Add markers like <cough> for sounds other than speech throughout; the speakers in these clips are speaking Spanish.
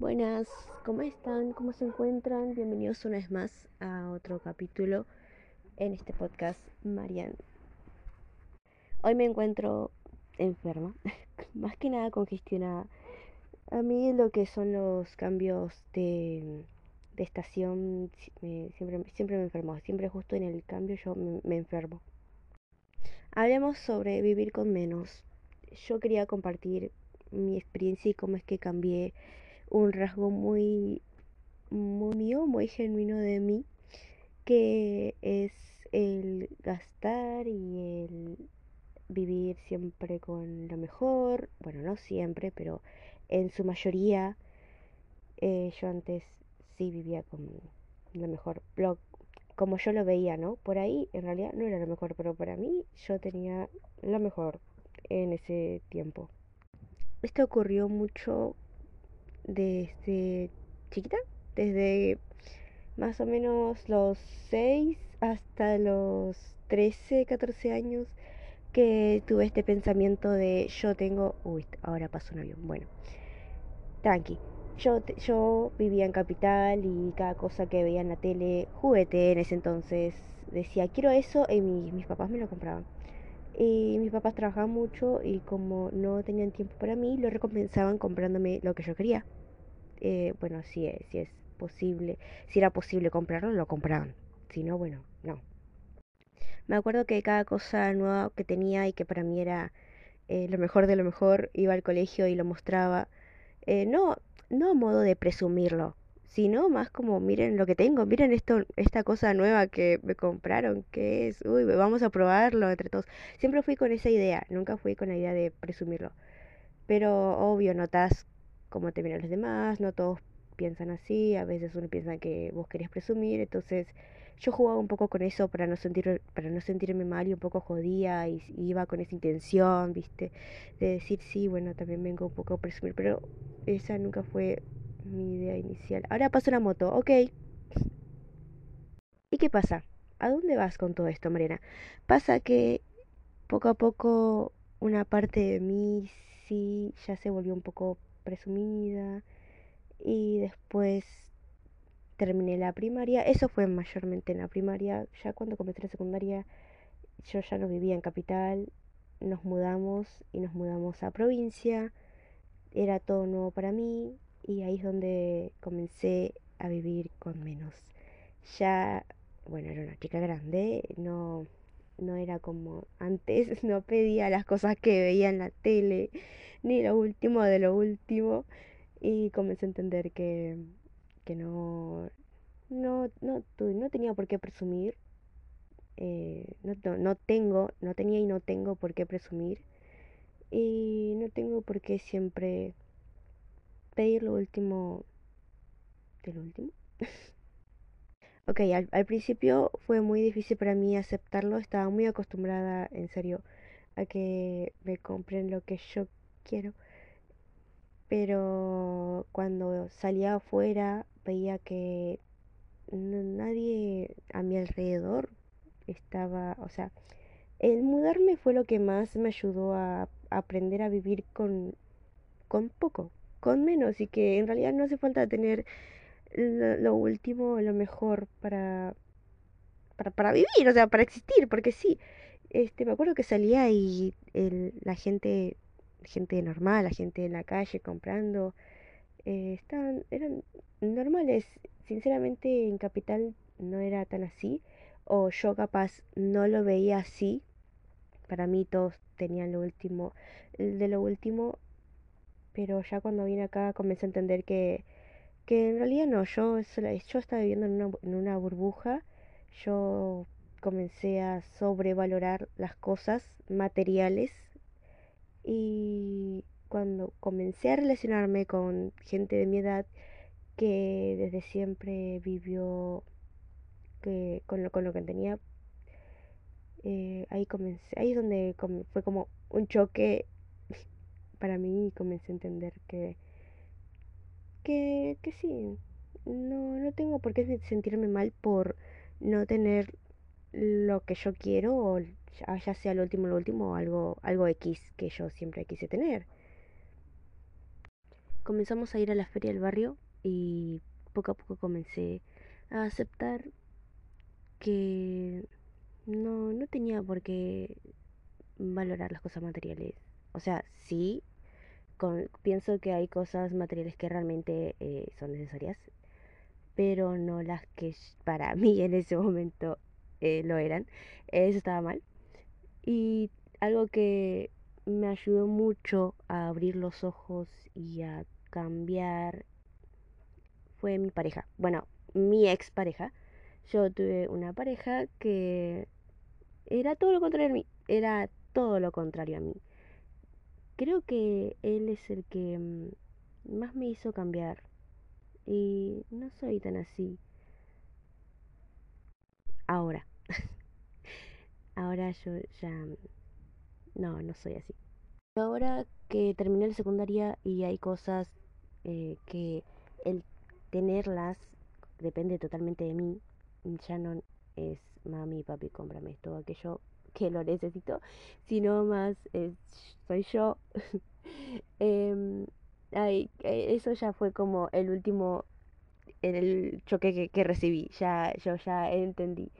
Buenas, ¿cómo están? ¿Cómo se encuentran? Bienvenidos una vez más a otro capítulo en este podcast Marian. Hoy me encuentro enferma, <laughs> más que nada congestionada. A mí lo que son los cambios de, de estación siempre, siempre me enfermo, siempre justo en el cambio yo me enfermo. Hablemos sobre vivir con menos. Yo quería compartir mi experiencia y cómo es que cambié un rasgo muy, muy mío, muy genuino de mí, que es el gastar y el vivir siempre con lo mejor. Bueno, no siempre, pero en su mayoría eh, yo antes sí vivía con lo mejor, lo- como yo lo veía, ¿no? Por ahí en realidad no era lo mejor, pero para mí yo tenía lo mejor en ese tiempo. Esto ocurrió mucho desde chiquita, desde más o menos los 6 hasta los 13 14 años que tuve este pensamiento de yo tengo, uy, ahora pasó un avión, bueno, tranqui. Yo, yo vivía en Capital y cada cosa que veía en la tele, juguete en ese entonces, decía quiero eso y mi- mis papás me lo compraban. Y mis papás trabajaban mucho y como no tenían tiempo para mí, lo recompensaban comprándome lo que yo quería eh, bueno, si es, si es posible, si era posible comprarlo, lo compraban. Si no, bueno, no. Me acuerdo que cada cosa nueva que tenía y que para mí era eh, lo mejor de lo mejor, iba al colegio y lo mostraba. Eh, no, no a modo de presumirlo, sino más como, miren lo que tengo, miren esto, esta cosa nueva que me compraron, que es, uy, vamos a probarlo entre todos. Siempre fui con esa idea, nunca fui con la idea de presumirlo. Pero obvio, notas cómo te miran los demás, no todos piensan así, a veces uno piensa que vos querés presumir, entonces yo jugaba un poco con eso para no sentir, para no sentirme mal y un poco jodía y, y iba con esa intención, viste, de decir sí, bueno, también vengo un poco a presumir, pero esa nunca fue mi idea inicial. Ahora paso la moto, ok. ¿Y qué pasa? ¿A dónde vas con todo esto, Mariana? Pasa que poco a poco una parte de mí sí ya se volvió un poco presumida y después terminé la primaria. Eso fue mayormente en la primaria. Ya cuando comencé la secundaria yo ya no vivía en capital. Nos mudamos y nos mudamos a provincia. Era todo nuevo para mí y ahí es donde comencé a vivir con menos. Ya, bueno, era una chica grande, no no era como antes, <laughs> no pedía las cosas que veía en la tele, ni lo último de lo último, y comencé a entender que, que no, no, no, no tenía por qué presumir, eh, no, no, no tengo, no tenía y no tengo por qué presumir, y no tengo por qué siempre pedir lo último de lo último. <laughs> Ok, al, principio fue muy difícil para mí aceptarlo, estaba muy acostumbrada, en serio, a que me compren lo que yo quiero, pero cuando salía afuera veía que nadie a mi alrededor estaba, o sea, el mudarme fue lo que más me ayudó a aprender a vivir con, con poco, con menos, y que en realidad no hace falta tener lo, último, lo mejor para, para, para vivir, o sea, para existir, porque sí, este, me acuerdo que salía y el, la gente, gente normal, la gente en la calle comprando, eh, estaban, eran normales. Sinceramente, en Capital no era tan así, o yo capaz no lo veía así. Para mí todos tenían lo último, de lo último, pero ya cuando vine acá comencé a entender que, que en realidad no, yo, yo estaba viviendo en una, en una burbuja, yo comencé a sobrevalorar las cosas materiales y cuando comencé a relacionarme con gente de mi edad que desde siempre vivió que, con lo, con lo que tenía, eh, ahí comencé, ahí es donde fue como un choque para mí comencé a entender que, que, que sí, no, no tengo por qué se- sentirme mal por no tener lo que yo quiero o ya, sea lo último, lo último algo, algo X que yo siempre quise tener. comenzamos a ir a la feria del barrio y poco a poco comencé a aceptar que no, no tenía por qué valorar las cosas materiales. O sea, sí, pienso que hay cosas materiales que realmente eh, son necesarias, pero no las que para <laughs> mí en ese momento eh, lo eran. Eso estaba mal. Y algo que me ayudó mucho a abrir los ojos y a cambiar fue mi pareja. Bueno, mi ex pareja. Yo tuve una pareja que era todo lo contrario a mí. Era todo lo contrario a mí. Creo que él es el que mm, más me hizo cambiar. Y no soy tan así. Ahora. <laughs> Ahora yo ya... No, no soy así. Ahora que terminé la secundaria y hay cosas eh, que el tenerlas depende totalmente de mí, ya no es mami, papi, cómprame esto, aquello que lo necesito, sino más soy yo. <laughs> Em, ay, eh, eso ya fue como el último, el choque que, que recibí, ya, yo ya entendí.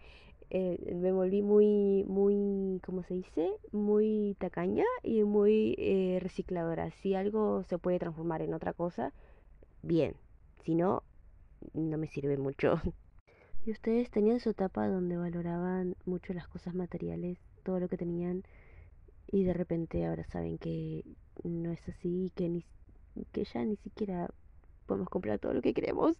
Eh, me volví muy, muy, ¿cómo se dice? Muy tacaña y muy eh, recicladora. Si algo se puede transformar en otra cosa, bien. Si no, no me sirve mucho. <laughs> ¿Y ustedes tenían su etapa donde valoraban mucho las cosas materiales, todo lo que tenían, y de repente ahora saben que no es así, que, ni, que ya ni siquiera podemos comprar todo lo que queremos?